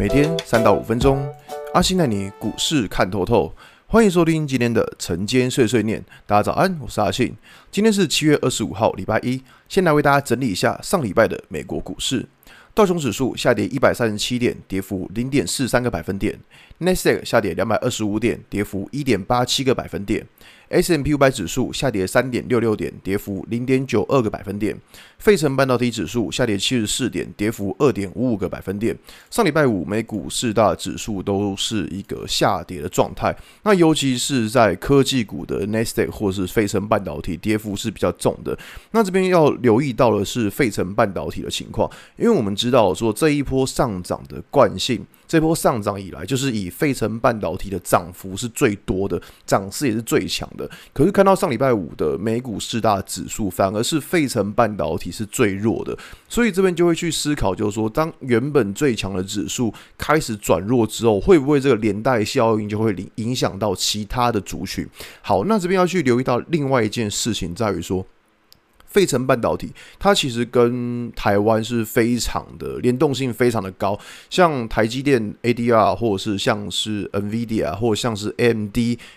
每天三到五分钟，阿信带你股市看透透。欢迎收听今天的晨间碎碎念。大家早安，我是阿信。今天是七月二十五号，礼拜一。先来为大家整理一下上礼拜的美国股市。道琼指数下跌一百三十七点，跌幅零点四三个百分点。纳斯达克下跌两百二十五点，跌幅一点八七个百分点。S M P 五百指数下跌三点六六点，跌幅零点九二个百分点。费城半导体指数下跌七十四点，跌幅二点五五个百分点。上礼拜五美股四大指数都是一个下跌的状态，那尤其是在科技股的 Nasdaq 或是费城半导体跌幅是比较重的。那这边要留意到的是费城半导体的情况，因为我们知道说这一波上涨的惯性。这波上涨以来，就是以费城半导体的涨幅是最多的，涨势也是最强的。可是看到上礼拜五的美股四大指数，反而是费城半导体是最弱的。所以这边就会去思考，就是说，当原本最强的指数开始转弱之后，会不会这个连带效应就会影影响到其他的族群？好，那这边要去留意到另外一件事情，在于说。费城半导体，它其实跟台湾是非常的联动性非常的高，像台积电 ADR，或者是像是 NVIDIA，或者像是 AMD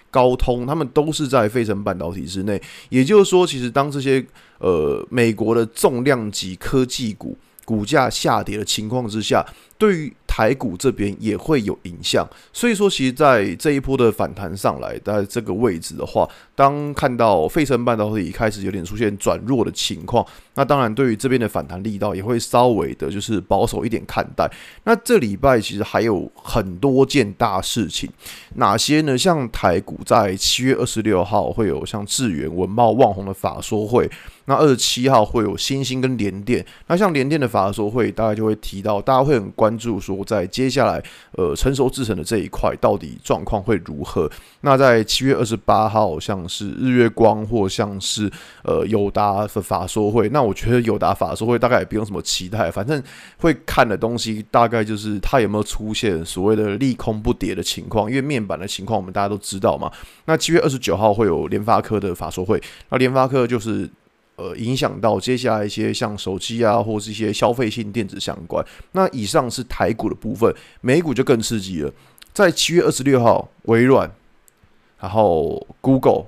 高通，他们都是在费城半导体之内。也就是说，其实当这些呃美国的重量级科技股股价下跌的情况之下，对于台股这边也会有影响，所以说，其实，在这一波的反弹上来，在这个位置的话，当看到费城半导体开始有点出现转弱的情况，那当然对于这边的反弹力道也会稍微的，就是保守一点看待。那这礼拜其实还有很多件大事情，哪些呢？像台股在七月二十六号会有像智原、文茂、旺宏的法说会，那二十七号会有欣兴跟联电。那像联电的法说会，大概就会提到，大家会很关注说。在接下来，呃，成熟制程的这一块到底状况会如何？那在七月二十八号，像是日月光或像是呃友达的法说会，那我觉得友达法说会大概也不用什么期待，反正会看的东西大概就是它有没有出现所谓的利空不跌的情况，因为面板的情况我们大家都知道嘛。那七月二十九号会有联发科的法说会，那联发科就是。呃，影响到接下来一些像手机啊，或是一些消费性电子相关。那以上是台股的部分，美股就更刺激了。在七月二十六号，微软、然后 Google、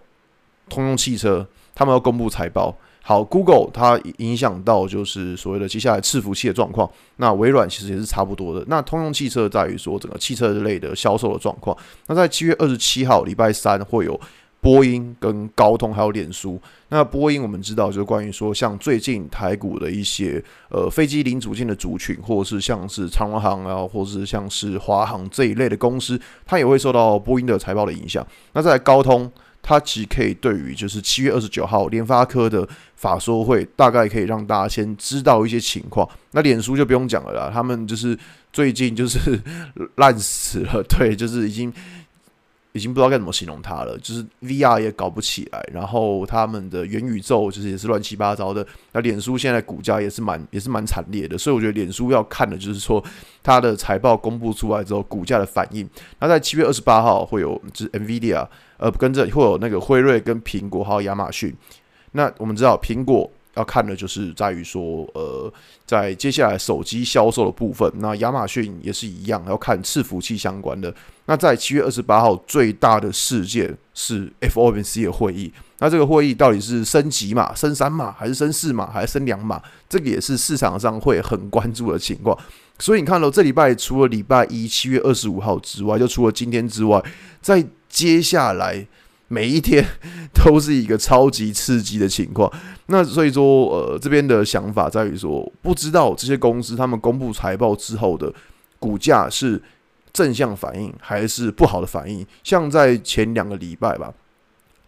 通用汽车，他们要公布财报。好，Google 它影响到就是所谓的接下来伺服器的状况。那微软其实也是差不多的。那通用汽车在于说整个汽车类的销售的状况。那在七月二十七号，礼拜三会有。波音跟高通还有脸书，那波音我们知道就是关于说，像最近台股的一些呃飞机零组件的族群，或者是像是长荣航啊，或者是像是华航这一类的公司，它也会受到波音的财报的影响。那在高通，它其实可以对于就是七月二十九号联发科的法说会，大概可以让大家先知道一些情况。那脸书就不用讲了啦，他们就是最近就是 烂死了，对，就是已经。已经不知道该怎么形容它了，就是 VR 也搞不起来，然后他们的元宇宙就是也是乱七八糟的。那脸书现在股价也是蛮也是蛮惨烈的，所以我觉得脸书要看的就是说它的财报公布出来之后股价的反应。那在七月二十八号会有就是 NVIDIA，呃，跟着会有那个辉瑞跟苹果还有亚马逊。那我们知道苹果。要看的就是在于说，呃，在接下来手机销售的部分，那亚马逊也是一样，要看伺服器相关的。那在七月二十八号最大的事件是 FOMC 的会议，那这个会议到底是升几码、升三码，还是升四码，还是升两码？这个也是市场上会很关注的情况。所以你看到这礼拜除了礼拜一七月二十五号之外，就除了今天之外，在接下来。每一天都是一个超级刺激的情况，那所以说，呃，这边的想法在于说，不知道这些公司他们公布财报之后的股价是正向反应还是不好的反应。像在前两个礼拜吧，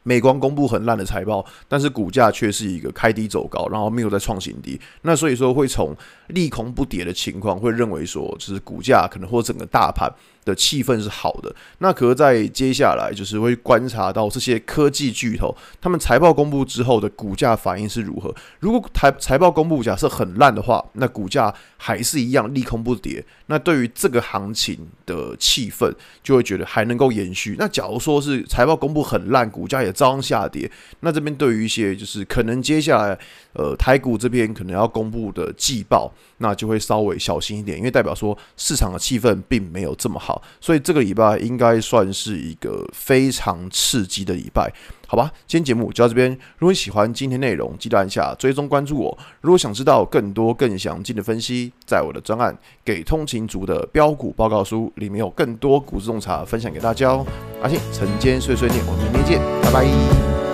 美光公布很烂的财报，但是股价却是一个开低走高，然后没有再创新低。那所以说，会从利空不跌的情况，会认为说，就是股价可能或整个大盘。的气氛是好的。那可是在接下来就是会观察到这些科技巨头，他们财报公布之后的股价反应是如何。如果台财报公布假设很烂的话，那股价还是一样利空不跌。那对于这个行情的气氛，就会觉得还能够延续。那假如说是财报公布很烂，股价也照样下跌，那这边对于一些就是可能接下来呃台股这边可能要公布的季报，那就会稍微小心一点，因为代表说市场的气氛并没有这么好，所以这个礼拜应该算是一个非常刺激的礼拜。好吧，今天节目就到这边。如果你喜欢今天内容，记得按下追踪关注我。如果想知道更多更详尽的分析，在我的专案《给通勤族的标股报告书》里面有更多股市洞察分享给大家哦。阿信晨间碎碎念，我们明天见，拜拜。